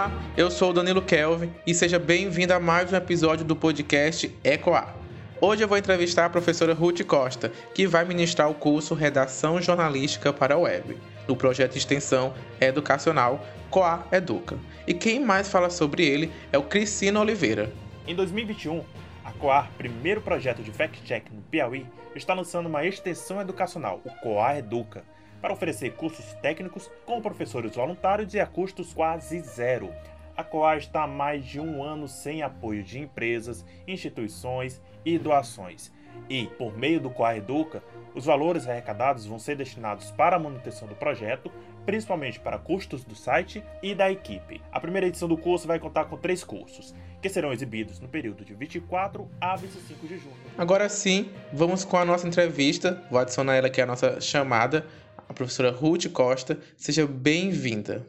Olá, eu sou o Danilo Kelvin e seja bem-vindo a mais um episódio do podcast EcoA. Hoje eu vou entrevistar a professora Ruth Costa, que vai ministrar o curso Redação Jornalística para a Web, no projeto de extensão educacional Coa Educa. E quem mais fala sobre ele é o Cristina Oliveira. Em 2021, a Coar, primeiro projeto de fact-check no Piauí, está lançando uma extensão educacional, o Coar Educa, para oferecer cursos técnicos com professores voluntários e a custos quase zero. A Coar está há mais de um ano sem apoio de empresas, instituições e doações. E, por meio do Coar Educa, os valores arrecadados vão ser destinados para a manutenção do projeto, principalmente para custos do site e da equipe. A primeira edição do curso vai contar com três cursos, que serão exibidos no período de 24 a 25 de junho. Agora sim, vamos com a nossa entrevista. Vou adicionar ela aqui a nossa chamada a professora Ruth Costa. Seja bem-vinda.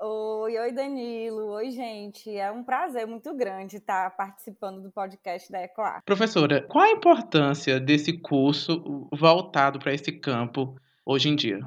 Oi, oi Danilo, oi gente. É um prazer muito grande estar participando do podcast da Ecoar. Professora, qual a importância desse curso voltado para esse campo hoje em dia?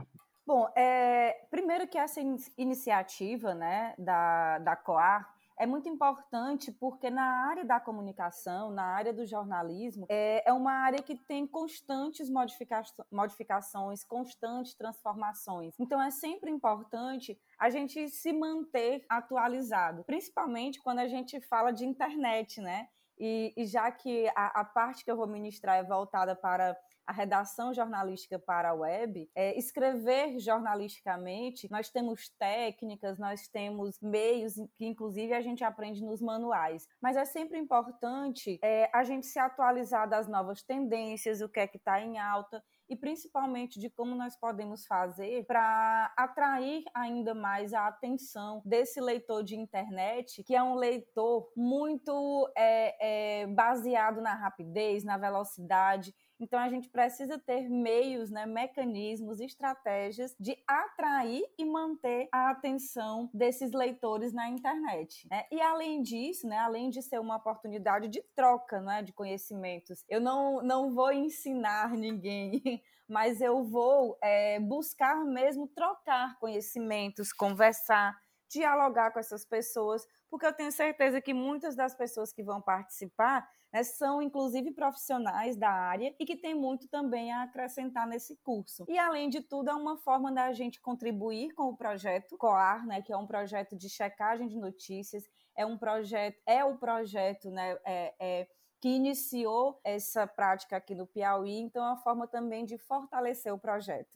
Bom, é, primeiro que essa iniciativa né, da, da COAR é muito importante porque na área da comunicação, na área do jornalismo, é, é uma área que tem constantes modifica modificações, constantes transformações. Então é sempre importante a gente se manter atualizado, principalmente quando a gente fala de internet, né? E, e já que a, a parte que eu vou ministrar é voltada para a redação jornalística para a web, é, escrever jornalisticamente, nós temos técnicas, nós temos meios que, inclusive, a gente aprende nos manuais. Mas é sempre importante é, a gente se atualizar das novas tendências, o que é que está em alta e principalmente de como nós podemos fazer para atrair ainda mais a atenção desse leitor de internet, que é um leitor muito é, é, baseado na rapidez, na velocidade então a gente precisa ter meios, né, mecanismos, estratégias de atrair e manter a atenção desses leitores na internet. Né? E além disso, né, além de ser uma oportunidade de troca né, de conhecimentos, eu não, não vou ensinar ninguém, mas eu vou é, buscar mesmo trocar conhecimentos, conversar, dialogar com essas pessoas, porque eu tenho certeza que muitas das pessoas que vão participar né, são inclusive profissionais da área e que tem muito também a acrescentar nesse curso. E além de tudo, é uma forma da gente contribuir com o projeto COAR, né, que é um projeto de checagem de notícias, é um projeto, é o projeto, né, é, é que iniciou essa prática aqui no Piauí, então é uma forma também de fortalecer o projeto.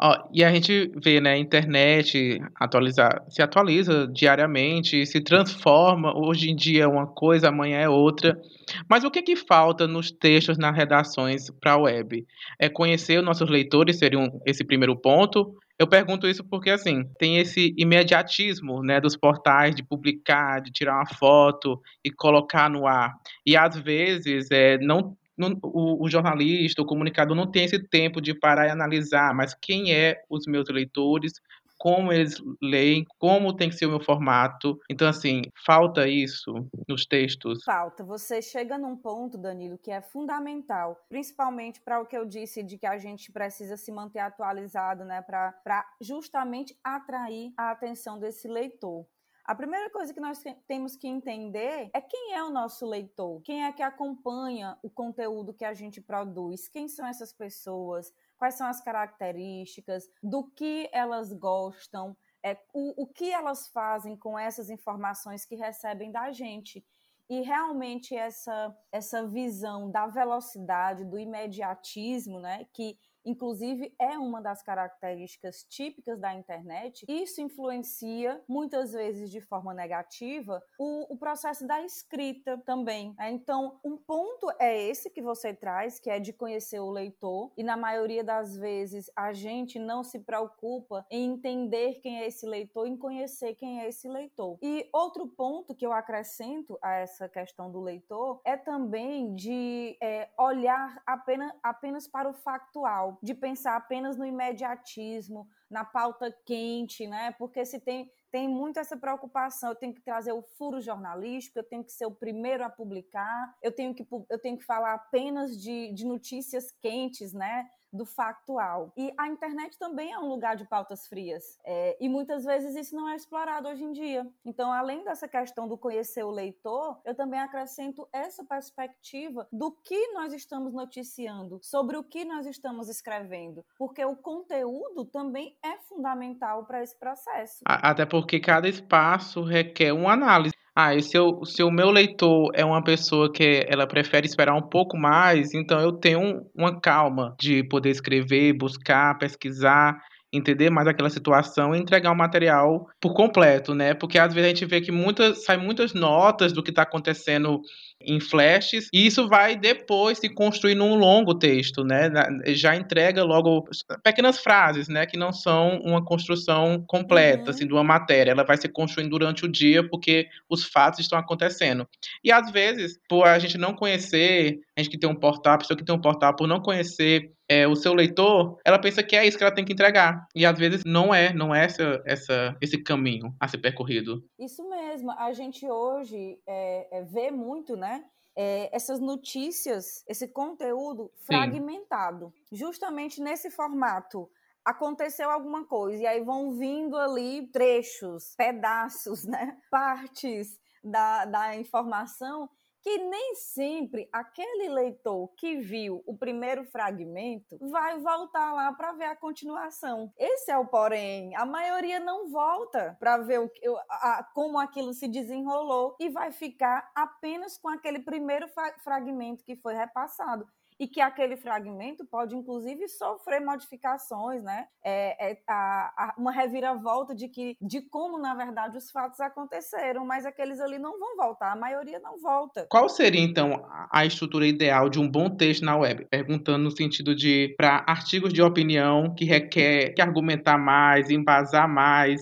Ó, e a gente vê, né, a internet atualizar, se atualiza diariamente, se transforma, hoje em dia é uma coisa, amanhã é outra. Mas o que que falta nos textos, nas redações para a web? É conhecer os nossos leitores, seria um, esse primeiro ponto. Eu pergunto isso porque, assim, tem esse imediatismo, né, dos portais de publicar, de tirar uma foto e colocar no ar. E, às vezes, é, não não, o, o, jornalista, o comunicador não tem esse tempo de parar e analisar, mas quem é os meus leitores, como eles leem, como tem que ser o meu formato. Então, assim, falta isso nos textos? Falta. Você chega num ponto, Danilo, que é fundamental, principalmente para o que eu disse de que a gente precisa se manter atualizado, né, para justamente atrair a atenção desse leitor. A primeira coisa que nós temos que entender é quem é o nosso leitor, quem é que acompanha o conteúdo que a gente produz, quem são essas pessoas, quais são as características, do que elas gostam, é, o, o que elas fazem com essas informações que recebem da gente. E realmente essa, essa visão da velocidade, do imediatismo, né, que inclusive é uma das características típicas da internet. Isso influencia, muitas vezes de forma negativa, o, o processo da escrita também. Né? Então, um ponto é esse que você traz, que é de conhecer o leitor, e na maioria das vezes a gente não se preocupa em entender quem é esse leitor, em conhecer quem é esse leitor. E outro ponto que eu acrescento a essa questão do leitor é também de é, olhar apenas, apenas para o factual de pensar apenas no imediatismo, na pauta quente, né? Porque se tem, tem muito essa preocupação, eu tenho que trazer o furo jornalístico, eu tenho que ser o primeiro a publicar, eu tenho que, eu tenho que falar apenas de, de notícias quentes, né? Do factual. E a internet também é um lugar de pautas frias. É, e muitas vezes isso não é explorado hoje em dia. Então, além dessa questão do conhecer o leitor, eu também acrescento essa perspectiva do que nós estamos noticiando, sobre o que nós estamos escrevendo. Porque o conteúdo também é fundamental para esse processo. Até porque cada espaço requer uma análise. Ah, e se, eu, se o meu leitor é uma pessoa que ela prefere esperar um pouco mais, então eu tenho uma calma de poder escrever, buscar, pesquisar, entender mais aquela situação e entregar o material por completo, né? Porque às vezes a gente vê que muitas, sai muitas notas do que está acontecendo em flashes, e isso vai depois se construir num longo texto, né? Já entrega logo pequenas frases, né? Que não são uma construção completa, uhum. assim, de uma matéria. Ela vai se construindo durante o dia porque os fatos estão acontecendo. E às vezes, por a gente não conhecer, gente que tem um portal, a pessoa que tem um portal, por não conhecer é, o seu leitor, ela pensa que é isso que ela tem que entregar. E às vezes não é, não é essa, essa, esse caminho a ser percorrido. Isso mesmo. A gente hoje é, é, vê muito, né? É, essas notícias, esse conteúdo fragmentado, Sim. justamente nesse formato aconteceu alguma coisa e aí vão vindo ali trechos, pedaços, né, partes da, da informação que nem sempre aquele leitor que viu o primeiro fragmento vai voltar lá para ver a continuação. Esse é o porém. A maioria não volta para ver o, a, como aquilo se desenrolou e vai ficar apenas com aquele primeiro fragmento que foi repassado e que aquele fragmento pode, inclusive, sofrer modificações, né? É, é a, a, uma reviravolta de, que, de como, na verdade, os fatos aconteceram, mas aqueles ali não vão voltar, a maioria não volta. Qual seria, então, a estrutura ideal de um bom texto na web? Perguntando no sentido de, para artigos de opinião que requer que argumentar mais, embasar mais,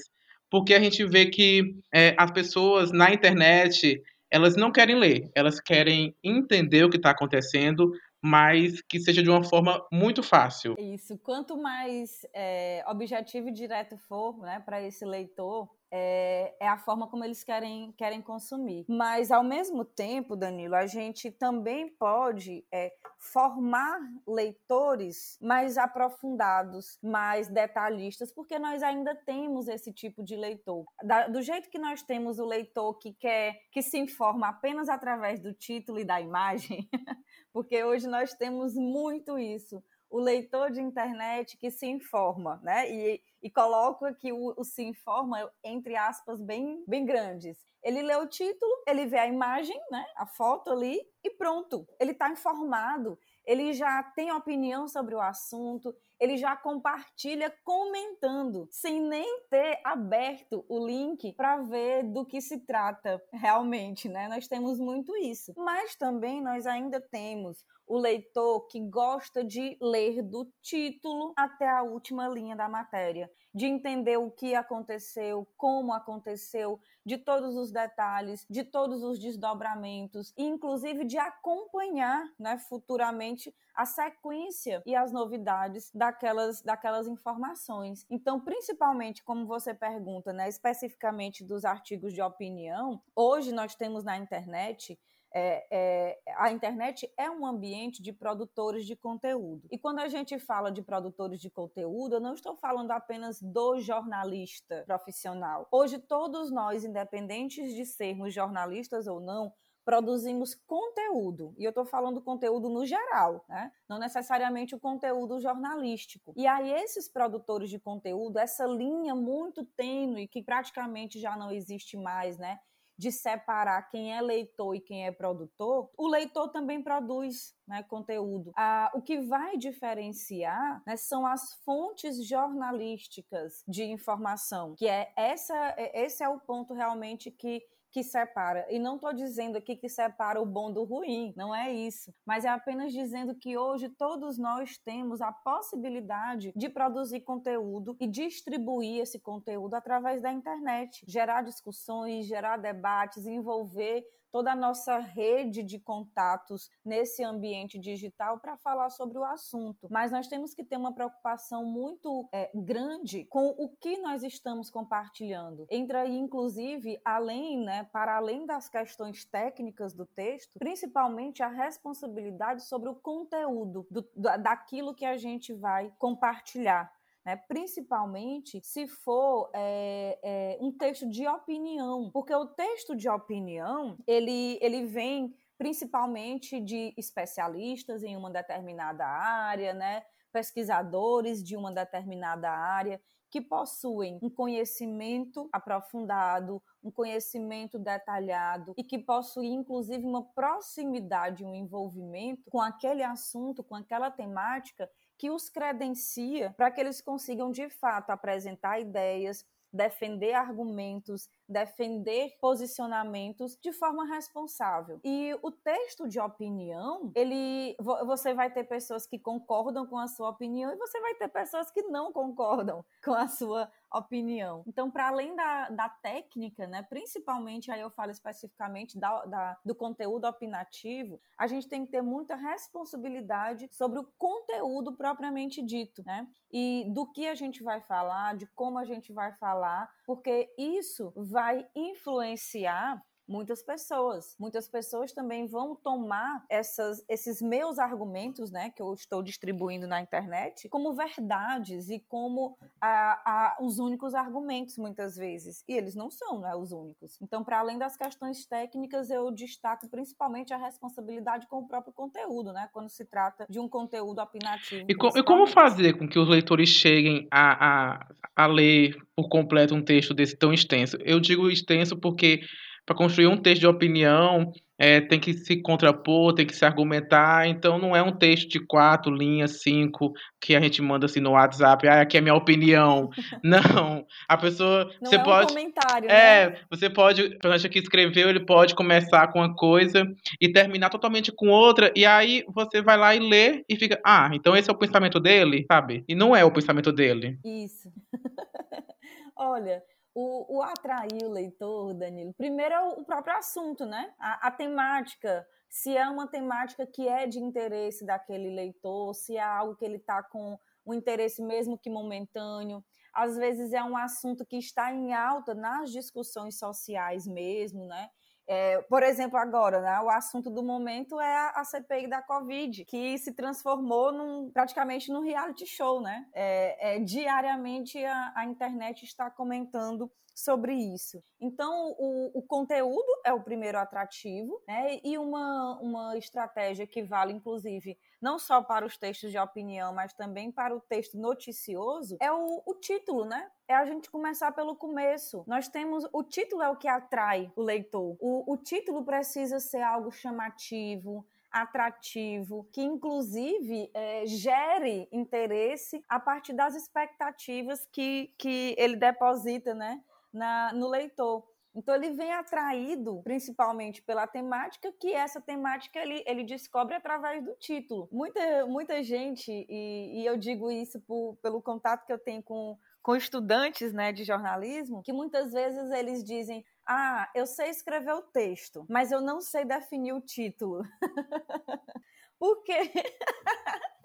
porque a gente vê que é, as pessoas na internet elas não querem ler, elas querem entender o que está acontecendo, mas que seja de uma forma muito fácil. Isso. Quanto mais é, objetivo e direto for né, para esse leitor, é, é, a forma como eles querem, querem consumir. Mas, ao mesmo tempo, Danilo, a gente também pode é, formar leitores mais aprofundados, mais detalhistas, porque nós ainda temos esse tipo de leitor. Da, do jeito que nós temos o leitor que quer, que se informa apenas através do título e da imagem, porque hoje nós temos muito isso o leitor de internet que se informa, né? E, e coloco aqui o, o, se informa entre aspas bem, bem grandes. Ele lê o título, ele vê a imagem, né? A foto ali e pronto. Ele está informado, ele já tem opinião sobre o assunto, ele já compartilha comentando, sem nem ter aberto o link para ver do que se trata realmente, né? Nós temos muito isso. Mas também nós ainda temos o leitor que gosta de ler do título até a última linha da matéria, de entender o que aconteceu, como aconteceu, de todos os detalhes, de todos os desdobramentos, e inclusive de acompanhar né, futuramente a sequência e as novidades daquelas, daquelas informações. Então, principalmente, como você pergunta, né, especificamente dos artigos de opinião, hoje nós temos na internet é, é, a internet é um ambiente de produtores de conteúdo. E quando a gente fala de produtores de conteúdo, eu não estou falando apenas do jornalista profissional. Hoje, todos nós, independentes de sermos jornalistas ou não, produzimos conteúdo. E eu estou falando conteúdo no geral, né? não necessariamente o conteúdo jornalístico. E aí, esses produtores de conteúdo, essa linha muito tênue, que praticamente já não existe mais, né? De separar quem é leitor e quem é produtor, o leitor também produz né, conteúdo. Ah, o que vai diferenciar né, são as fontes jornalísticas de informação, que é essa, é, esse é o ponto realmente que que separa. E não estou dizendo aqui que separa o bom do ruim, não é isso. Mas é apenas dizendo que hoje todos nós temos a possibilidade de produzir conteúdo e distribuir esse conteúdo através da internet, gerar discussões, gerar debates, envolver toda a nossa rede de contatos nesse ambiente digital para falar sobre o assunto. Mas nós temos que ter uma preocupação muito é, grande com o que nós estamos compartilhando. Entra aí, inclusive, além, né, para além das questões técnicas do texto, principalmente a responsabilidade sobre o conteúdo do, daquilo que a gente vai compartilhar. Né? principalmente se for é, é, um texto de opinião, porque o texto de opinião ele, ele vem principalmente de especialistas em uma determinada área, né? pesquisadores de uma determinada área que possuem um conhecimento aprofundado, um conhecimento detalhado e que possuem inclusive uma proximidade, um envolvimento com aquele assunto, com aquela temática que os credencia para que eles consigam de fato apresentar ideias, defender argumentos, defender posicionamentos de forma responsável. E o texto de opinião, ele você vai ter pessoas que concordam com a sua opinião e você vai ter pessoas que não concordam com a sua opinião. Então, para além da, da técnica, né, principalmente aí eu falo especificamente da, da, do conteúdo opinativo, a gente tem que ter muita responsabilidade sobre o conteúdo propriamente dito, né? E do que a gente vai falar, de como a gente vai falar, porque isso vai influenciar muitas pessoas. Muitas pessoas também vão tomar essas, esses meus argumentos, né, que eu estou distribuindo na internet, como verdades e como a, a, os únicos argumentos, muitas vezes. E eles não são né, os únicos. Então, para além das questões técnicas, eu destaco principalmente a responsabilidade com o próprio conteúdo, né, quando se trata de um conteúdo opinativo. E, com, e como fazer com que os leitores cheguem a, a, a ler por completo um texto desse tão extenso? Eu digo extenso porque para construir um texto de opinião, é, tem que se contrapor, tem que se argumentar. Então, não é um texto de quatro linhas, cinco, que a gente manda assim no WhatsApp. Ah, aqui é minha opinião. não. A pessoa. Não você é pode. Um comentário, é, né? você pode. O personagem que escreveu, ele pode começar com uma coisa e terminar totalmente com outra. E aí você vai lá e lê e fica. Ah, então esse é o pensamento dele, sabe? E não é o pensamento dele. Isso. Olha, o, o, atrair o leitor, Danilo, primeiro é o, próprio assunto, né? A, a, temática, se é uma temática que é de interesse daquele leitor, se é algo que ele está com um interesse mesmo que momentâneo. Às vezes é um assunto que está em alta nas discussões sociais mesmo, né? É, por exemplo, agora, né, o assunto do momento é a, a, CPI da Covid, que se transformou num, praticamente num reality show, né? É, é, diariamente a, a internet está comentando sobre isso. Então, o, o, conteúdo é o primeiro atrativo, né? E uma, uma estratégia que vale, inclusive, não só para os textos de opinião, mas também para o texto noticioso, é o, o título, né? É a gente começar pelo começo. Nós temos. O título é o que atrai o leitor. O, o título precisa ser algo chamativo, atrativo, que inclusive é, gere interesse a partir das expectativas que, que ele deposita né, na, no leitor. Então ele vem atraído principalmente pela temática, que essa temática ele, ele descobre através do título. Muita, muita gente, e, e eu digo isso por, pelo contato que eu tenho com, com estudantes né, de jornalismo, que muitas vezes eles dizem: Ah, eu sei escrever o texto, mas eu não sei definir o título. Por quê?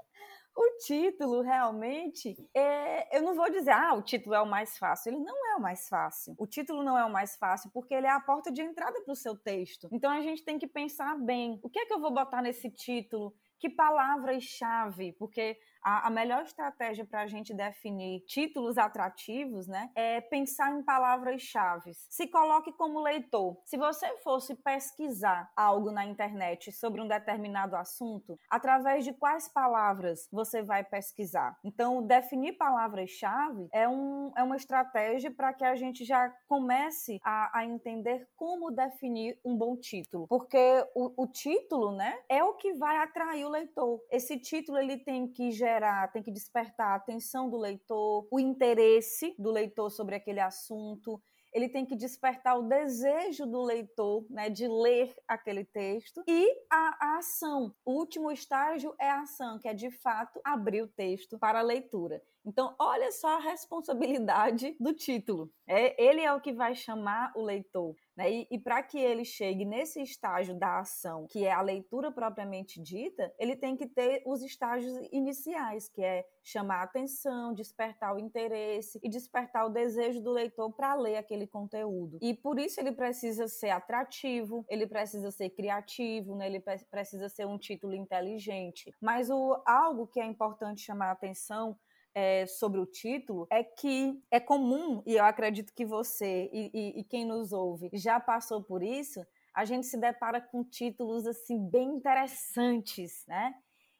O título realmente é. Eu não vou dizer, ah, o título é o mais fácil. Ele não é o mais fácil. O título não é o mais fácil porque ele é a porta de entrada para o seu texto. Então a gente tem que pensar bem: o que é que eu vou botar nesse título? Que palavras-chave? Porque a, a melhor estratégia para a gente definir títulos atrativos, né, é pensar em palavras-chave. Se coloque como leitor. Se você fosse pesquisar algo na internet sobre um determinado assunto, através de quais palavras você vai pesquisar? Então, definir palavras-chave é, um, é uma estratégia para que a gente já comece a, a, entender como definir um bom título. Porque o, o título, né, é o que vai atrair o leitor. Esse título ele tem que gerar gerar, tem que despertar a atenção do leitor, o interesse do leitor sobre aquele assunto, ele tem que despertar o desejo do leitor né, de ler aquele texto e a, a, ação. O último estágio é a ação, que é de fato abrir o texto para a leitura. Então, olha só a responsabilidade do título. É, ele é o que vai chamar o leitor. Né? E, e para que ele chegue nesse estágio da ação, que é a leitura propriamente dita, ele tem que ter os estágios iniciais, que é chamar a atenção, despertar o interesse e despertar o desejo do leitor para ler aquele conteúdo. E por isso ele precisa ser atrativo, ele precisa ser criativo, né? ele precisa ser um título inteligente. Mas o, algo que é importante chamar a atenção é, sobre o título é que é comum, e eu acredito que você e, e, e quem nos ouve já passou por isso, a gente se depara com títulos assim bem interessantes, né?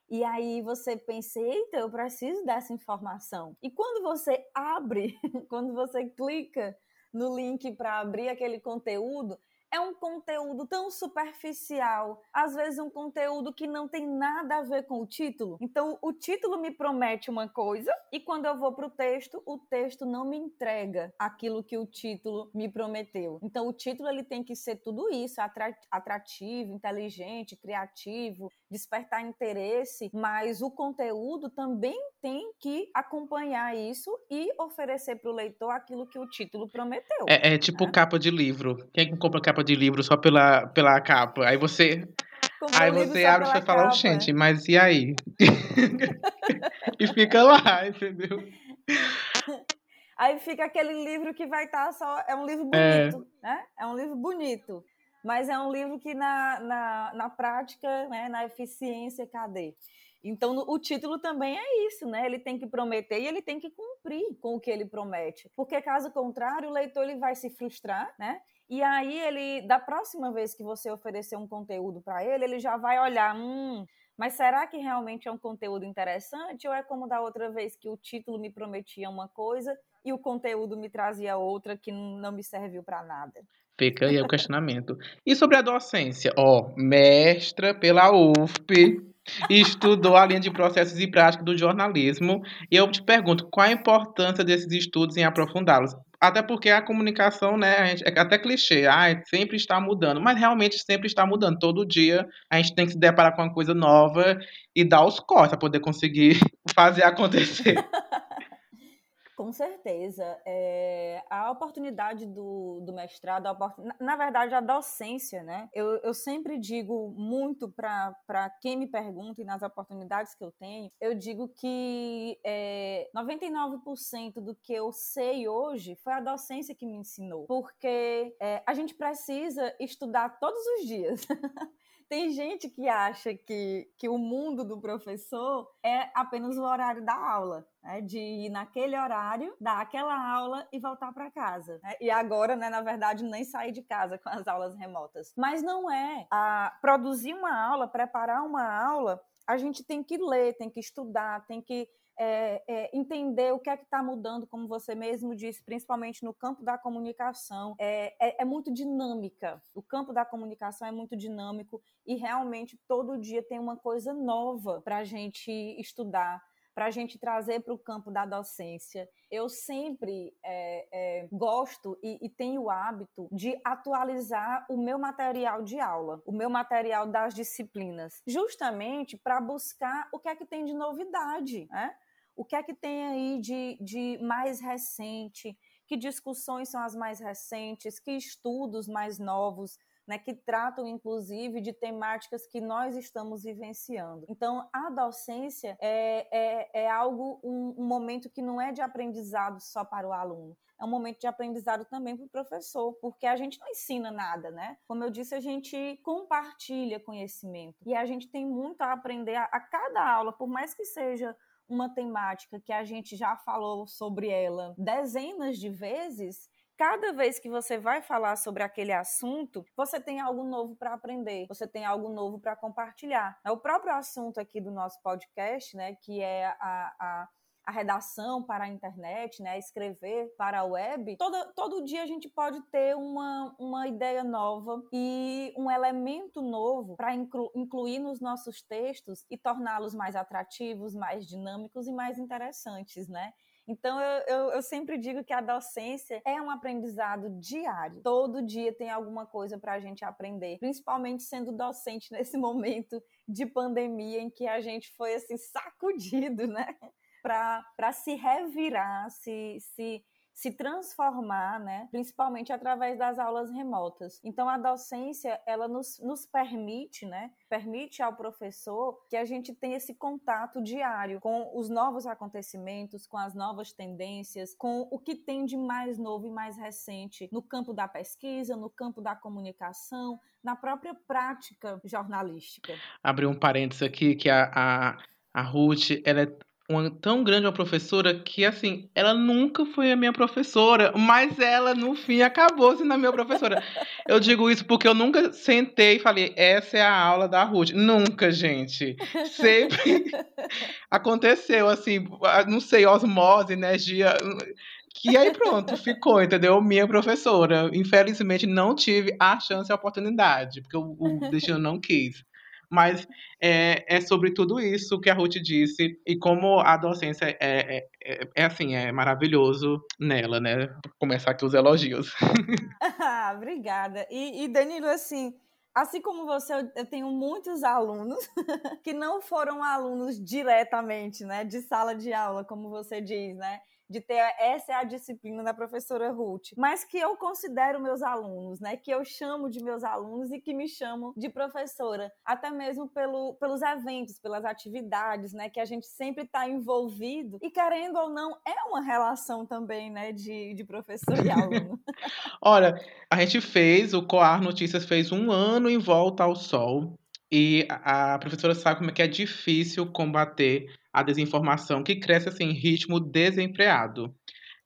E aí você pensa, eita, eu preciso dessa informação. E quando você abre, quando você clica no link para abrir aquele conteúdo, é um conteúdo tão superficial, às vezes um conteúdo que não tem nada a ver com o título. Então, o título me promete uma coisa e quando eu vou para o texto, o texto não me entrega aquilo que o título me prometeu. Então, o título ele tem que ser tudo isso, atrativo, inteligente, criativo, despertar interesse, mas o conteúdo também tem que acompanhar isso e oferecer para o leitor aquilo que o título prometeu. É, é tipo né? capa de livro. Quem compra capa capa de livro só pela, pela capa. Aí você. aí você abre e fala, oh, gente, mas e aí? e fica lá, entendeu? Aí fica aquele livro que vai estar tá só. É um livro é. bonito, é. né? É um livro bonito. Mas é um livro que na, na, na prática, né, na eficiência, cadê? Então, o título também é isso, né? Ele tem que prometer e ele tem que cumprir com o que ele promete. Porque, caso contrário, o leitor ele vai se frustrar, né? E aí ele, da próxima vez que você oferecer um conteúdo para ele, ele já vai olhar, hum, mas será que realmente é um conteúdo interessante ou é como da outra vez que o título me prometia uma coisa e o conteúdo me trazia outra que não me serviu para nada? Fica aí o questionamento. E sobre a docência? Ó, oh, mestra pela UFP, estudou a linha de processos e práticas do jornalismo. E eu te pergunto, qual a importância desses estudos em aprofundá-los? Até porque a comunicação, né, é até clichê, ah, sempre está mudando, mas realmente sempre está mudando. Todo dia a gente tem que se deparar com uma coisa nova e dar os cortes para poder conseguir fazer acontecer. Com certeza. É, a oportunidade do, do mestrado, oportun... na, verdade, a docência, né? Eu, eu sempre digo muito para quem me pergunta e nas oportunidades que eu tenho, eu digo que é, 99% do que eu sei hoje foi a docência que me ensinou. Porque é, a gente precisa estudar todos os dias. Tem gente que acha que, que o mundo do professor é apenas o horário da aula, né? de ir naquele horário, dar aquela aula e voltar para casa. Né? E agora, né, na verdade, nem sair de casa com as aulas remotas. Mas não é. A produzir uma aula, preparar uma aula, a gente tem que ler, tem que estudar, tem que é, é, entender o que é que está mudando, como você mesmo disse, principalmente no campo da comunicação, é, é, é, muito dinâmica. O campo da comunicação é muito dinâmico e realmente todo dia tem uma coisa nova para a gente estudar, para a gente trazer para o campo da docência. Eu sempre é, é, gosto e, e, tenho o hábito de atualizar o meu material de aula, o meu material das disciplinas, justamente para buscar o que é que tem de novidade, né? O que é que tem aí de, de mais recente? Que discussões são as mais recentes? Que estudos mais novos? Né, que tratam inclusive de temáticas que nós estamos vivenciando. Então, a docência é, é, é algo, um, um, momento que não é de aprendizado só para o aluno, é um momento de aprendizado também para o professor, porque a gente não ensina nada, né? Como eu disse, a gente compartilha conhecimento e a gente tem muito a aprender a, a cada aula, por mais que seja uma temática que a gente já falou sobre ela dezenas de vezes, cada vez que você vai falar sobre aquele assunto, você tem algo novo para aprender, você tem algo novo para compartilhar. É o próprio assunto aqui do nosso podcast, né, que é a, a a redação para a internet, né, escrever para a web, todo, todo dia a gente pode ter uma, uma ideia nova e um elemento novo para inclu, incluir nos nossos textos e torná-los mais atrativos, mais dinâmicos e mais interessantes, né? Então, eu, eu, eu, sempre digo que a docência é um aprendizado diário. Todo dia tem alguma coisa para a gente aprender, principalmente sendo docente nesse momento de pandemia em que a gente foi assim sacudido, né? Para se revirar, se, se se transformar, né, principalmente através das aulas remotas. Então, a docência, ela nos, nos permite, né, permite ao professor que a gente tenha esse contato diário com os novos acontecimentos, com as novas tendências, com o que tem de mais novo e mais recente no campo da pesquisa, no campo da comunicação, na própria prática jornalística. Abrir um parênteses aqui, que a, a, a Ruth, ela é uma tão grande uma professora que, assim, ela nunca foi a minha professora, mas ela, no fim, acabou sendo a minha professora. Eu digo isso porque eu nunca sentei e falei, essa é a aula da Ruth. Nunca, gente. Sempre aconteceu, assim, não sei, osmose, energia. Que aí pronto, ficou, entendeu? Minha professora. Infelizmente, não tive a chance e a oportunidade, porque o, o destino não quis mas é, é, sobre tudo isso que a Ruth disse e como a docência é, é, é, é assim, é maravilhoso nela, né? Começar aqui os elogios. ah, obrigada. E, e Danilo, assim, Assim como você, eu tenho muitos alunos que não foram alunos diretamente, né, de sala de aula, como você diz, né? De ter essa é a disciplina da professora Ruth, mas que eu considero meus alunos, né? Que eu chamo de meus alunos e que me chamam de professora, até mesmo pelo, pelos eventos, pelas atividades, né? Que a gente sempre está envolvido e querendo ou não é uma relação também, né? De, de professor e aluno. Olha, a gente fez o Coar Notícias fez um ano em volta ao sol e a professora sabe como é que é difícil combater a desinformação que cresce assim ritmo desempreado.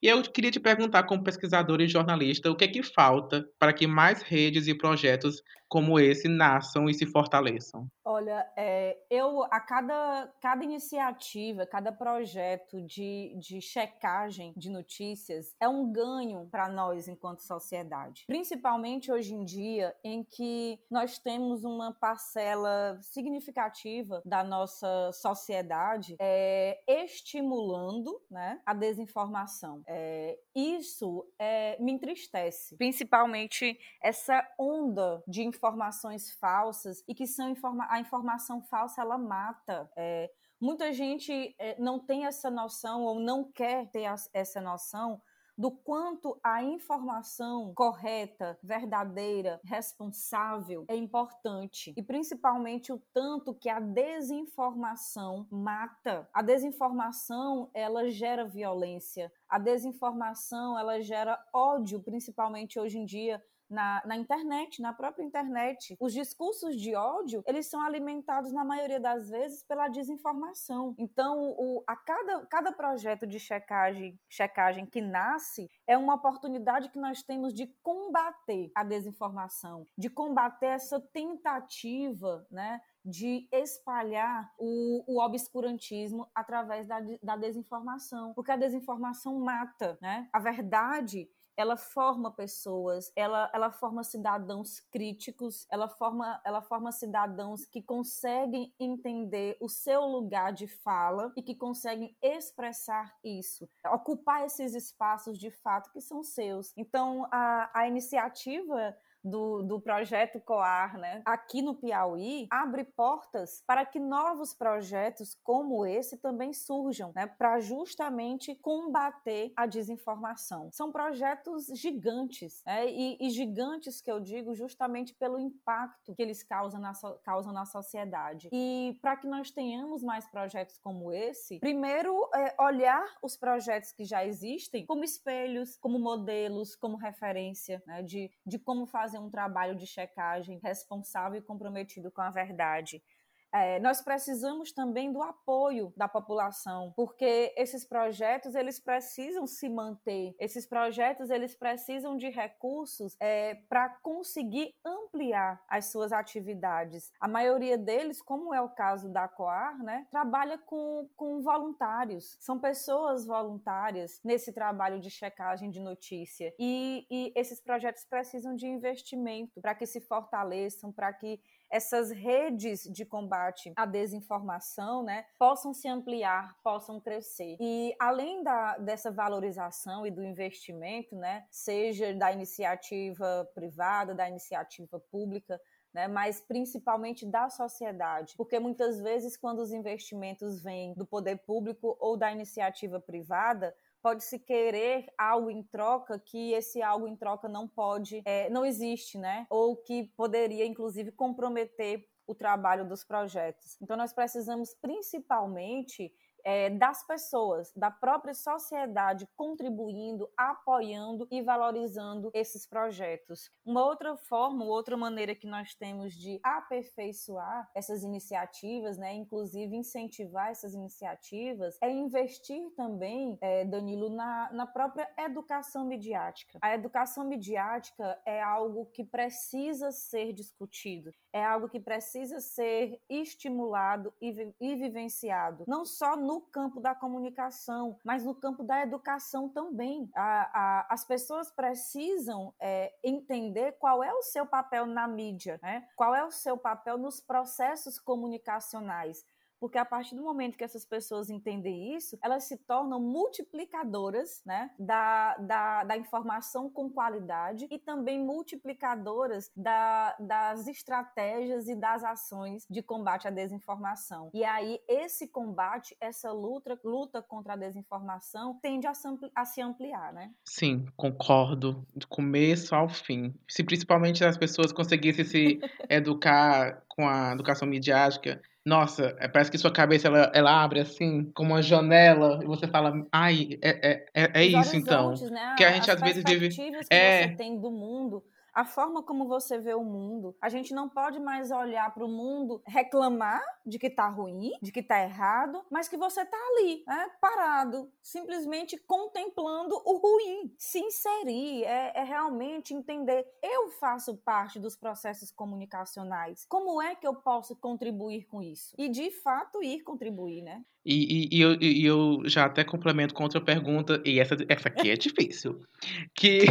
E eu queria te perguntar, como pesquisador e jornalista, o que é que falta para que mais redes e projetos como esse nasçam e se fortaleçam? Olha, é, eu a cada, cada iniciativa, cada projeto de, de checagem de notícias é um ganho para nós enquanto sociedade. Principalmente hoje em dia, em que nós temos uma parcela significativa da nossa sociedade é, estimulando né, a desinformação. É, isso é, me entristece, principalmente essa onda de informações falsas e que são informa a informação falsa ela mata. É, muita gente é, não tem essa noção ou não quer ter essa noção do quanto a informação correta, verdadeira, responsável é importante e principalmente o tanto que a desinformação mata. A desinformação, ela gera violência. A desinformação, ela gera ódio, principalmente hoje em dia na, na internet, na própria internet. Os discursos de ódio, eles são alimentados, na maioria das vezes, pela desinformação. Então, o, a cada, cada projeto de checagem, checagem que nasce é uma oportunidade que nós temos de combater a desinformação, de combater essa tentativa, né, de espalhar o, o obscurantismo através da, da desinformação, porque a desinformação mata, né? A verdade ela forma pessoas, ela, ela forma cidadãos críticos, ela forma, ela forma cidadãos que conseguem entender o seu lugar de fala e que conseguem expressar isso, ocupar esses espaços de fato que são seus. Então, a, a iniciativa do, do projeto COAR, né, aqui no Piauí, abre portas para que novos projetos como esse também surjam, né, para justamente combater a desinformação. São projetos gigantes, né, e, e, gigantes que eu digo justamente pelo impacto que eles causam na, so, causam na sociedade. E para que nós tenhamos mais projetos como esse, primeiro é olhar os projetos que já existem como espelhos, como modelos, como referência né, de, de como fazer fazer um trabalho de checagem responsável e comprometido com a verdade. É, nós precisamos também do apoio da população, porque esses projetos eles precisam se manter, esses projetos eles precisam de recursos é, para conseguir ampliar as suas atividades. A maioria deles, como é o caso da Coar, né, trabalha com, com voluntários, são pessoas voluntárias nesse trabalho de checagem de notícia. E, e esses projetos precisam de investimento para que se fortaleçam, para que essas redes de combate à desinformação né, possam se ampliar, possam crescer. E além da, dessa valorização e do investimento, né, seja da iniciativa privada, da iniciativa pública, né, mas principalmente da sociedade, porque muitas vezes quando os investimentos vêm do poder público ou da iniciativa privada, pode-se querer algo em troca que esse algo em troca não pode, é, não existe, né? Ou que poderia, inclusive, comprometer o trabalho dos projetos. Então, nós precisamos principalmente é, das pessoas, da própria sociedade contribuindo, apoiando e valorizando esses projetos. Uma outra forma, outra maneira que nós temos de aperfeiçoar essas iniciativas, né, inclusive incentivar essas iniciativas, é investir também, é, Danilo, na, na própria educação midiática. A educação midiática é algo que precisa ser discutido, é algo que precisa ser estimulado e, e vivenciado, não só no no campo da comunicação, mas no campo da educação também. A, a, as pessoas precisam é, entender qual é o seu papel na mídia, né? qual é o seu papel nos processos comunicacionais. Porque a partir do momento que essas pessoas entendem isso, elas se tornam multiplicadoras né, da, da, da informação com qualidade e também multiplicadoras da, das estratégias e das ações de combate à desinformação. E aí, esse combate, essa luta, luta contra a desinformação, tende a, a se ampliar, né? Sim, concordo. Do começo ao fim. Se principalmente as pessoas conseguissem se educar com a educação midiática, nossa, é, parece que sua cabeça ela, ela abre assim, como uma janela, e você fala, ai, é, é, é, é isso então. Né? Que a gente As às vezes vive. que é... você tem do mundo a forma como você vê o mundo. A gente não pode mais olhar para o mundo, reclamar de que está ruim, de que está errado, mas que você está ali, né, parado, simplesmente contemplando o ruim. Se inserir é, é realmente entender. Eu faço parte dos processos comunicacionais. Como é que eu posso contribuir com isso? E de fato ir contribuir, né? E, e, e, eu, e eu já até complemento com outra pergunta, e essa, essa aqui é difícil. Que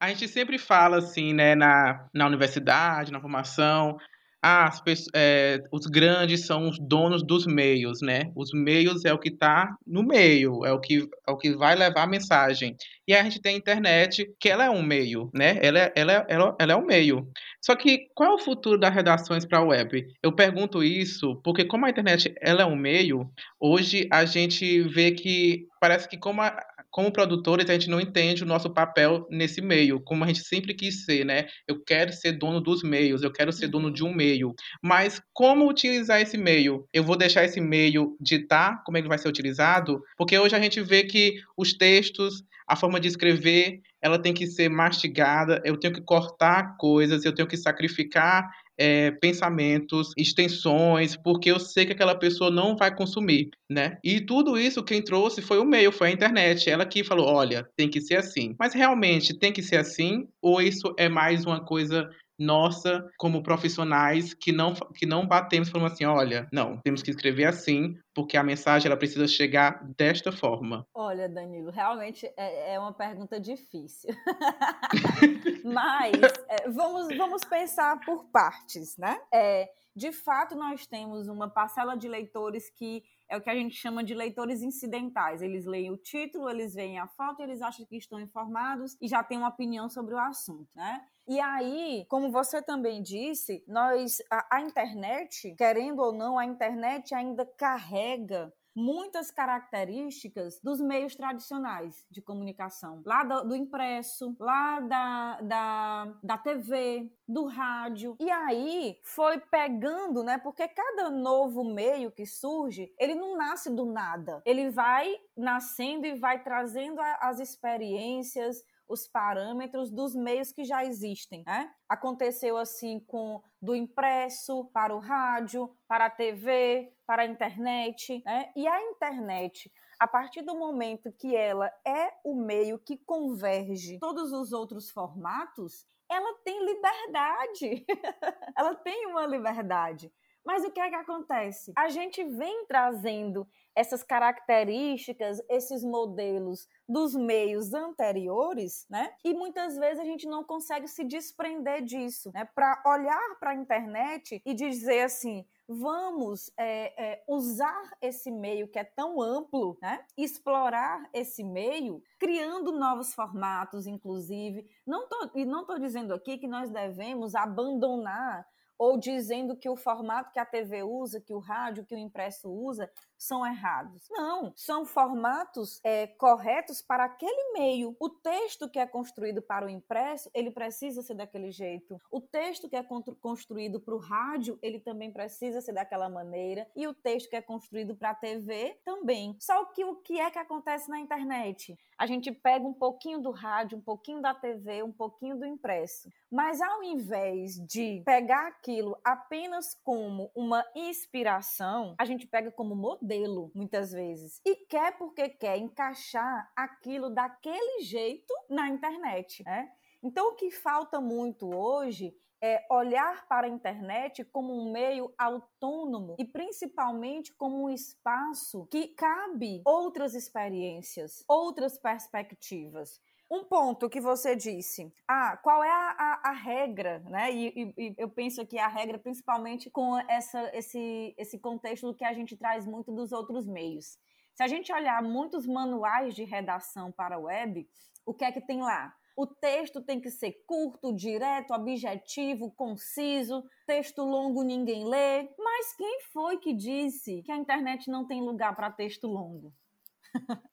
a gente sempre fala assim, né, na, na universidade, na formação, ah, as é, os grandes são os donos dos meios, né? Os meios é o que está no meio, é o que, é o que vai levar a mensagem. E a gente tem a internet, que ela é um meio, né? Ela é, ela é, ela, ela é um meio. Só que qual é o futuro das redações para a web? Eu pergunto isso porque como a internet ela é um meio, hoje a gente vê que parece que como a, como produtores, a gente não entende o nosso papel nesse meio, como a gente sempre quis ser, né? Eu quero ser dono dos meios, eu quero ser dono de um meio. Mas como utilizar esse meio? Eu vou deixar esse meio ditar como ele vai ser utilizado? Porque hoje a gente vê que os textos, a forma de escrever, ela tem que ser mastigada, eu tenho que cortar coisas, eu tenho que sacrificar é, pensamentos, extensões, porque eu sei que aquela pessoa não vai consumir, né? E tudo isso quem trouxe foi o meio, foi a internet. Ela que falou, olha, tem que ser assim. Mas realmente tem que ser assim? Ou isso é mais uma coisa nossa como profissionais que não que não batemos falando assim, olha, não, temos que escrever assim, porque a mensagem ela precisa chegar desta forma. Olha, Danilo, realmente é, é uma pergunta difícil. Mas é, vamos, vamos pensar por partes, né? É, de fato, nós temos uma parcela de leitores que é o que a gente chama de leitores incidentais. Eles leem o título, eles veem a foto, eles acham que estão informados e já têm uma opinião sobre o assunto, né? E aí, como você também disse, nós a, a internet, querendo ou não, a internet ainda carrega muitas características dos meios tradicionais de comunicação, lá do, do, impresso, lá da, da, da TV, do rádio. E aí foi pegando, né? Porque cada novo meio que surge, ele não nasce do nada. Ele vai nascendo e vai trazendo as experiências, os parâmetros dos meios que já existem. Né? Aconteceu assim com do impresso para o rádio, para a TV, para a internet. Né? E a internet, a partir do momento que ela é o meio que converge todos os outros formatos, ela tem liberdade. ela tem uma liberdade. Mas o que é que acontece? A gente vem trazendo essas características, esses modelos dos meios anteriores, né? E muitas vezes a gente não consegue se desprender disso, né? Para olhar para a internet e dizer assim, vamos é, é, usar esse meio que é tão amplo, né? explorar esse meio, criando novos formatos, inclusive. Não tô, e não estou dizendo aqui que nós devemos abandonar ou dizendo que o formato que a TV usa, que o rádio, que o impresso usa, são errados. Não, são formatos é, corretos para aquele meio. O texto que é construído para o impresso, ele precisa ser daquele jeito. O texto que é construído para o rádio, ele também precisa ser daquela maneira. E o texto que é construído para a TV também. Só que o que é que acontece na internet? A gente pega um pouquinho do rádio, um pouquinho da TV, um pouquinho do impresso. Mas ao invés de pegar aquilo apenas como uma inspiração, a gente pega como modelo, muitas vezes. E quer porque quer encaixar aquilo daquele jeito na internet, né? Então, o que falta muito hoje é olhar para a internet como um meio autônomo e principalmente como um espaço que cabe outras experiências, outras perspectivas. Um ponto que você disse, ah, qual é a, a, a regra, né? E, e, e, eu penso que a regra, principalmente com essa, esse, esse contexto que a gente traz muito dos outros meios. Se a gente olhar muitos manuais de redação para a web, o que é que tem lá? O texto tem que ser curto, direto, objetivo, conciso. Texto longo ninguém lê. Mas quem foi que disse que a internet não tem lugar para texto longo?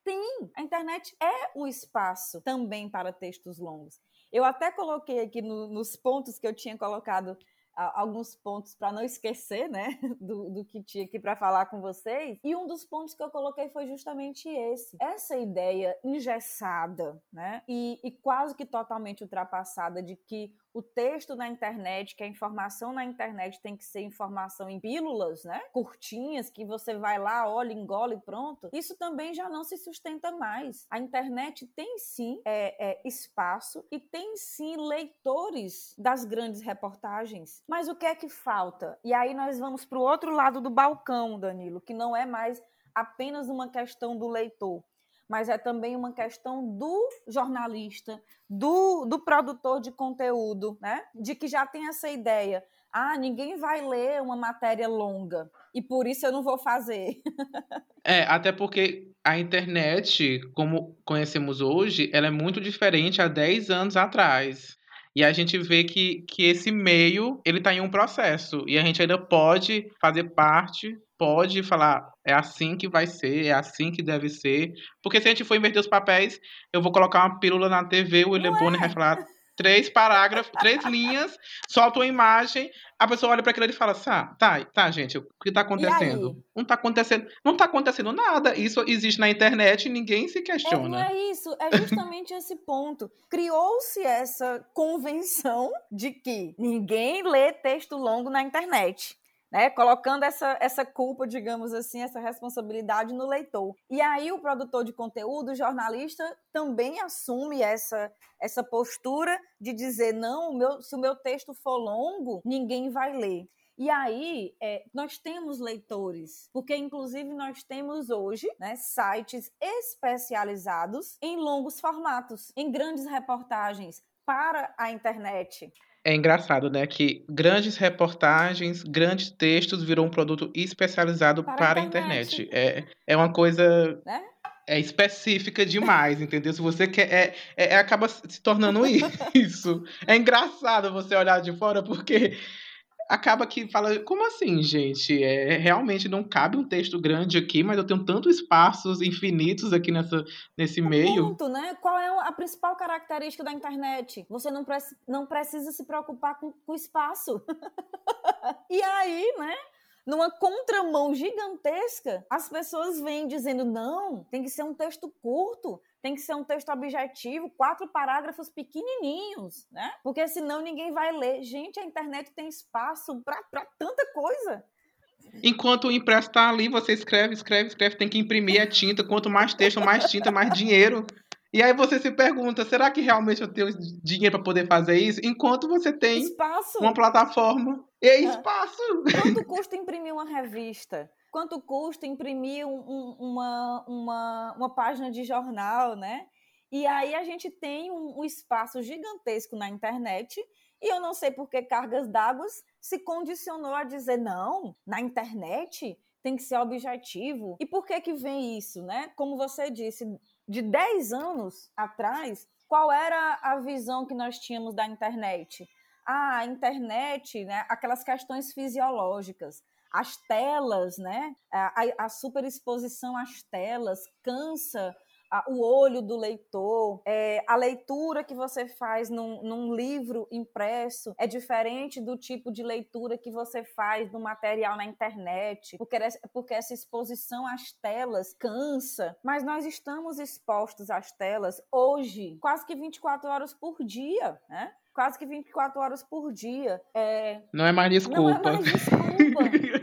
Tem! A internet é um espaço também para textos longos. Eu até coloquei aqui no, nos pontos que eu tinha colocado alguns pontos para não esquecer, né, do, do que tinha aqui para falar com vocês. E um dos pontos que eu coloquei foi justamente esse. Essa ideia engessada, né, e, e quase que totalmente ultrapassada de que o texto na internet, que a informação na internet tem que ser informação em pílulas, né? Curtinhas, que você vai lá, olha, engole e pronto. Isso também já não se sustenta mais. A internet tem sim é, é, espaço e tem sim leitores das grandes reportagens. Mas o que é que falta? E aí nós vamos para o outro lado do balcão, Danilo, que não é mais apenas uma questão do leitor mas é também uma questão do jornalista, do, do produtor de conteúdo, né? De que já tem essa ideia. Ah, ninguém vai ler uma matéria longa e por isso eu não vou fazer. é, até porque a internet, como conhecemos hoje, ela é muito diferente há 10 anos atrás. E a gente vê que, que esse meio, ele está em um processo. E a gente ainda pode fazer parte pode falar, é assim que vai ser, é assim que deve ser. Porque se a gente for inverter os papéis, eu vou colocar uma pílula na TV, o William Bonner vai falar três parágrafos, três linhas, solta uma imagem, a pessoa olha para aquilo e fala assim: ah, tá, tá, gente, o que está acontecendo? Não está acontecendo, não está acontecendo nada. Isso existe na internet e ninguém se questiona. É, não é isso, é justamente esse ponto. Criou-se essa convenção de que ninguém lê texto longo na internet né? Colocando essa, essa culpa, digamos assim, essa responsabilidade no leitor. E aí o produtor de conteúdo, o jornalista, também assume essa, essa postura de dizer, não, o meu, se o meu texto for longo, ninguém vai ler. E aí, é, nós temos leitores, porque inclusive nós temos hoje né, sites especializados em longos formatos, em grandes reportagens para a internet é engraçado, né? Que grandes reportagens, grandes textos virou um produto especializado para, para a internet. internet. É, é uma coisa. Né? É específica demais, entendeu? Se você quer. É, é, é acaba se tornando isso. É engraçado você olhar de fora, porque acaba que fala, como assim, gente? É, realmente não cabe um texto grande aqui, mas eu tenho tantos espaços infinitos aqui nessa, nesse o meio. Ponto, né? Qual é a principal característica da internet? Você não, pre não precisa se preocupar com o espaço. e aí, né? Numa contramão gigantesca, as pessoas vêm dizendo: não, tem que ser um texto curto, tem que ser um texto objetivo, quatro parágrafos pequenininhos, né? Porque senão ninguém vai ler. Gente, a internet tem espaço para tanta coisa. Enquanto o impresso está ali, você escreve, escreve, escreve, tem que imprimir a tinta. Quanto mais texto, mais tinta, mais dinheiro. E aí você se pergunta, será que realmente eu tenho dinheiro para poder fazer isso? Enquanto você tem espaço. uma plataforma e é espaço. Quanto custa imprimir uma revista? Quanto custa imprimir um, um, uma, uma, uma página de jornal, né? E aí a gente tem um, um espaço gigantesco na internet e eu não sei por que Cargas d'Água se condicionou a dizer não, na internet tem que ser objetivo. E por que que vem isso, né? Como você disse, de 10 anos atrás, qual era a visão que nós tínhamos da internet? Ah, a internet, né, aquelas questões fisiológicas. as telas, né? A, a superexposição às telas cansa o olho do leitor, é, a leitura que você faz num, num, livro impresso é diferente do tipo de leitura que você faz no material na internet, porque, porque essa exposição às telas cansa, mas nós estamos expostos às telas hoje, quase que 24 horas por dia, né? quase que 24 horas por dia. É... Não é mais desculpa. Não é mais desculpa.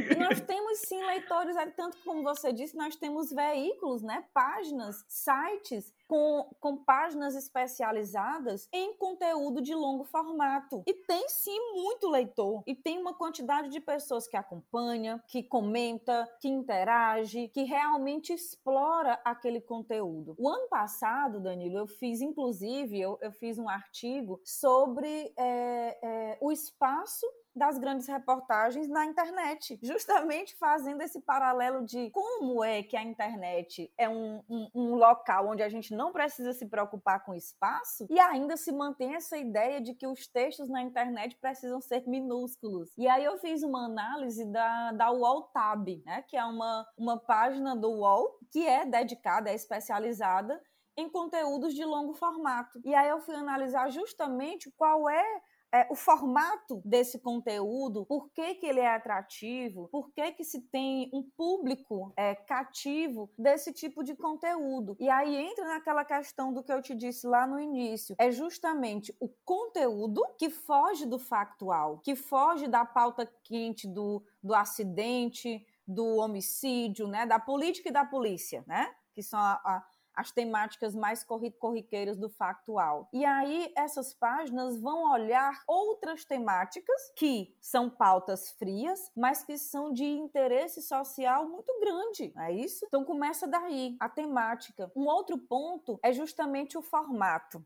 temos sim leitores, tanto como você disse, nós temos veículos, né, páginas, sites com, com páginas especializadas em conteúdo de longo formato. E tem sim muito leitor. E tem uma quantidade de pessoas que acompanha, que comenta, que interage, que realmente explora aquele conteúdo. O ano passado, Danilo, eu fiz, inclusive, eu, eu fiz um artigo sobre é, é, o espaço das grandes reportagens na internet, justamente fazendo esse paralelo de como é que a internet é um, um, um, local onde a gente não precisa se preocupar com espaço e ainda se mantém essa ideia de que os textos na internet precisam ser minúsculos. E aí eu fiz uma análise da, da Wall Tab, né, que é uma, uma página do Wall que é dedicada, é especializada em conteúdos de longo formato. E aí eu fui analisar justamente qual é é, o formato desse conteúdo, por que, que ele é atrativo, por que, que se tem um público é, cativo desse tipo de conteúdo. E aí entra naquela questão do que eu te disse lá no início: é justamente o conteúdo que foge do factual, que foge da pauta quente do, do acidente, do homicídio, né, da política e da polícia, né? Que são a, a as temáticas mais corriqueiras do factual. E aí essas páginas vão olhar outras temáticas que são pautas frias, mas que são de interesse social muito grande, é isso? Então começa daí a temática. Um outro ponto é justamente o formato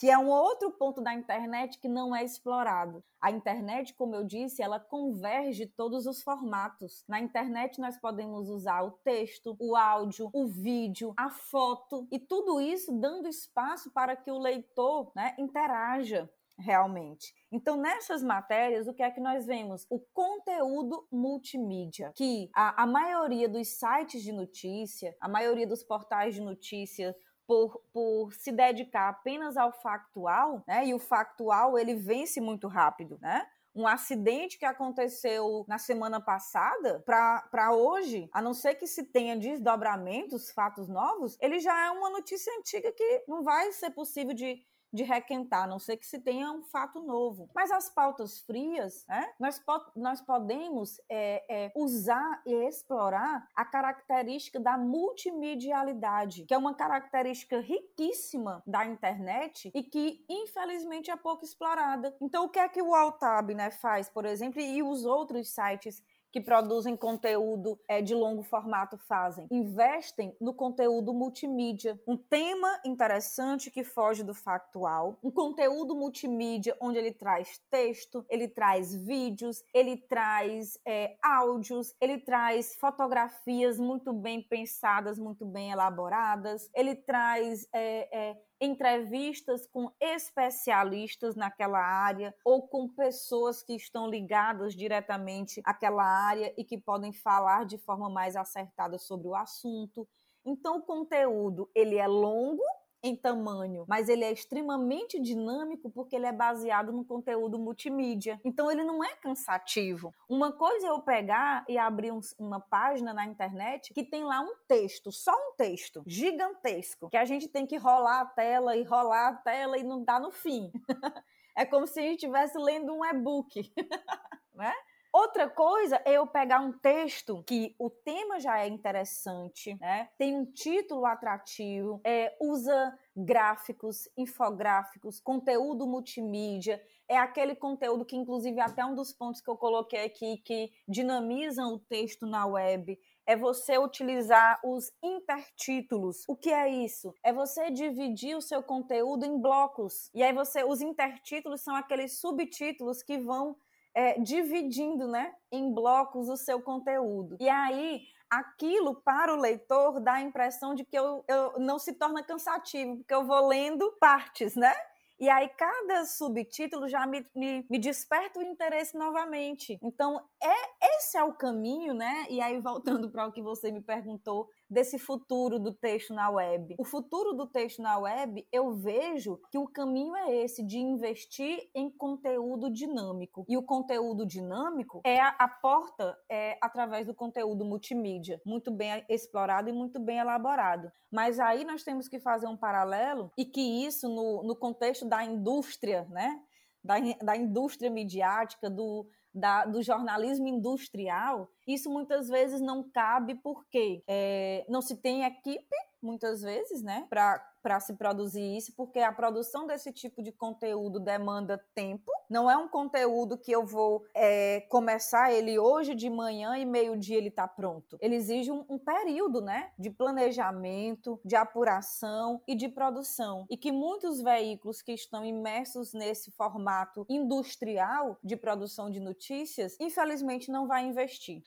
que é um outro ponto da internet que não é explorado. A internet, como eu disse, ela converge todos os formatos. Na internet nós podemos usar o texto, o áudio, o vídeo, a foto e tudo isso dando espaço para que o leitor né, interaja realmente. Então, nessas matérias, o que é que nós vemos? O conteúdo multimídia, que a, a maioria dos sites de notícia, a maioria dos portais de notícia, por, por se dedicar apenas ao factual, né? E o factual ele vence muito rápido, né? um acidente que aconteceu na semana passada para hoje, a não ser que se tenha desdobramentos, fatos novos, ele já é uma notícia antiga que não vai ser possível de de requentar, a não ser que se tenha um fato novo. Mas as pautas frias, né, nós, po nós podemos é, é, usar e explorar a característica da multimedialidade, que é uma característica riquíssima da internet e que, infelizmente, é pouco explorada. Então, o que é que o Altab né, faz, por exemplo, e os outros sites que produzem conteúdo é, de longo formato fazem? Investem no conteúdo multimídia. Um tema interessante que foge do factual, um conteúdo multimídia onde ele traz texto, ele traz vídeos, ele traz é, áudios, ele traz fotografias muito bem pensadas, muito bem elaboradas, ele traz é, entrevistas com especialistas naquela área ou com pessoas que estão ligadas diretamente àquela área e que podem falar de forma mais acertada sobre o assunto. Então o conteúdo, ele é longo, em tamanho, mas ele é extremamente dinâmico porque ele é baseado no conteúdo multimídia. Então ele não é cansativo. Uma coisa é eu pegar e abrir um, uma página na internet que tem lá um texto, só um texto gigantesco, que a gente tem que rolar a tela e rolar a tela e não dá no fim. é como se a gente estivesse lendo um e-book, né? Outra coisa é eu pegar um texto que o tema já é interessante, né? Tem um título atrativo, é, usa gráficos, infográficos, conteúdo multimídia. É aquele conteúdo que, inclusive, até um dos pontos que eu coloquei aqui que dinamizam o texto na web é você utilizar os intertítulos. O que é isso? É você dividir o seu conteúdo em blocos. E aí você, os intertítulos são aqueles subtítulos que vão é, dividindo né, em blocos o seu conteúdo. E aí, aquilo para o leitor dá a impressão de que eu, eu não se torna cansativo, porque eu vou lendo partes, né? E aí cada subtítulo já me, me, me desperta o interesse novamente. Então, é esse é o caminho, né? E aí, voltando para o que você me perguntou, desse futuro do texto na web. O futuro do texto na web, eu vejo que o caminho é esse, de investir em conteúdo dinâmico. E o conteúdo dinâmico é a, a porta é, através do conteúdo multimídia, muito bem explorado e muito bem elaborado. Mas aí nós temos que fazer um paralelo e que isso, no, no contexto da indústria, né? Da, da indústria midiática, do, da, do jornalismo industrial, isso muitas vezes não cabe porque é, não se tem equipe, muitas vezes, né, para se produzir isso, porque a produção desse tipo de conteúdo demanda tempo. Não é um conteúdo que eu vou é, começar ele hoje de manhã e meio-dia ele está pronto. Ele exige um, um, período, né, de planejamento, de apuração e de produção. E que muitos veículos que estão imersos nesse formato industrial de produção de notícias, infelizmente não vai investir.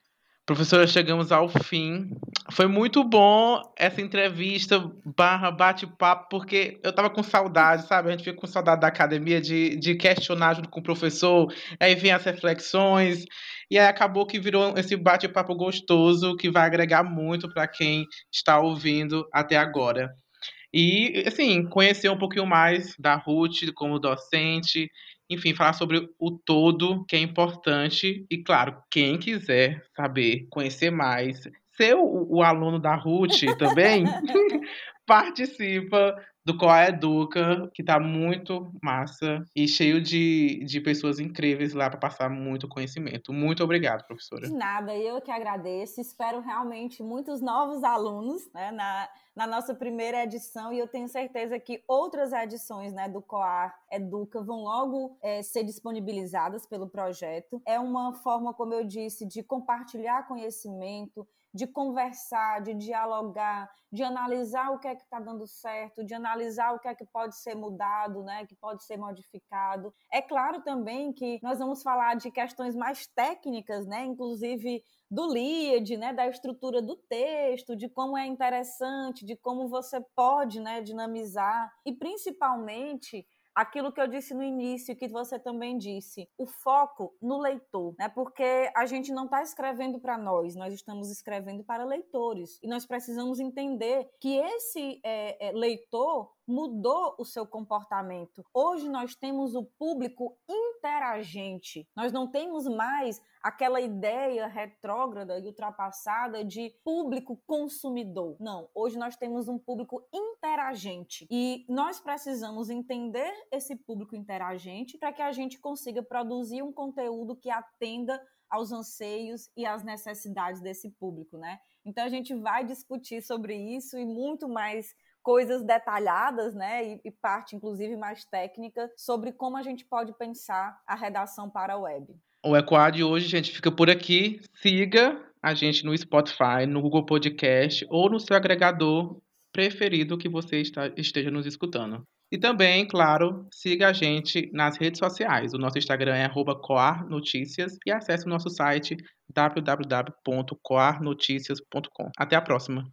Professora, chegamos ao fim. Foi muito bom essa entrevista barra bate-papo, porque eu tava com saudade, sabe? A gente fica com saudade da academia, de, de questionar junto com o professor, aí vem as reflexões, e aí acabou que virou esse bate-papo gostoso que vai agregar muito para quem está ouvindo até agora. E, assim, conhecer um pouquinho mais da Ruth como docente, enfim, falar sobre o todo, que é importante. E, claro, quem quiser saber, conhecer mais, ser o, o aluno da Ruth também, participa do Coa Educa, que tá muito massa e cheio de, de pessoas incríveis lá para passar muito conhecimento. Muito obrigado, professora. De nada, eu que agradeço. Espero realmente muitos novos alunos né, na, na nossa primeira edição e eu tenho certeza que outras edições né, do Coar Educa vão logo é, ser disponibilizadas pelo projeto. É uma forma, como eu disse, de compartilhar conhecimento, de conversar, de dialogar, de analisar o que é que está dando certo, de analisar o que é que pode ser mudado, né, que pode ser modificado. É claro também que nós vamos falar de questões mais técnicas, né, inclusive do lead, né, da estrutura do texto, de como é interessante, de como você pode, né, dinamizar e principalmente aquilo que eu disse no início, que você também disse, o foco no leitor, né? Porque a gente não está escrevendo para nós, nós estamos escrevendo para leitores e nós precisamos entender que esse é, é, leitor mudou o seu comportamento. Hoje nós temos o público interagente. Nós não temos mais aquela ideia retrógrada e ultrapassada de público consumidor. Não, hoje nós temos um público interagente e nós precisamos entender esse público interagente para que a gente consiga produzir um conteúdo que atenda aos anseios e às necessidades desse público, né? Então a gente vai discutir sobre isso e muito mais coisas detalhadas, né, e, e, parte inclusive mais técnica sobre como a gente pode pensar a redação para a web. O Ecoad hoje, gente, fica por aqui. Siga a gente no Spotify, no Google Podcast ou no seu agregador preferido que você está, esteja nos escutando. E também, claro, siga a gente nas redes sociais. O nosso Instagram é coarnoticias e acesse o nosso site www.coarnoticias.com. Até a próxima!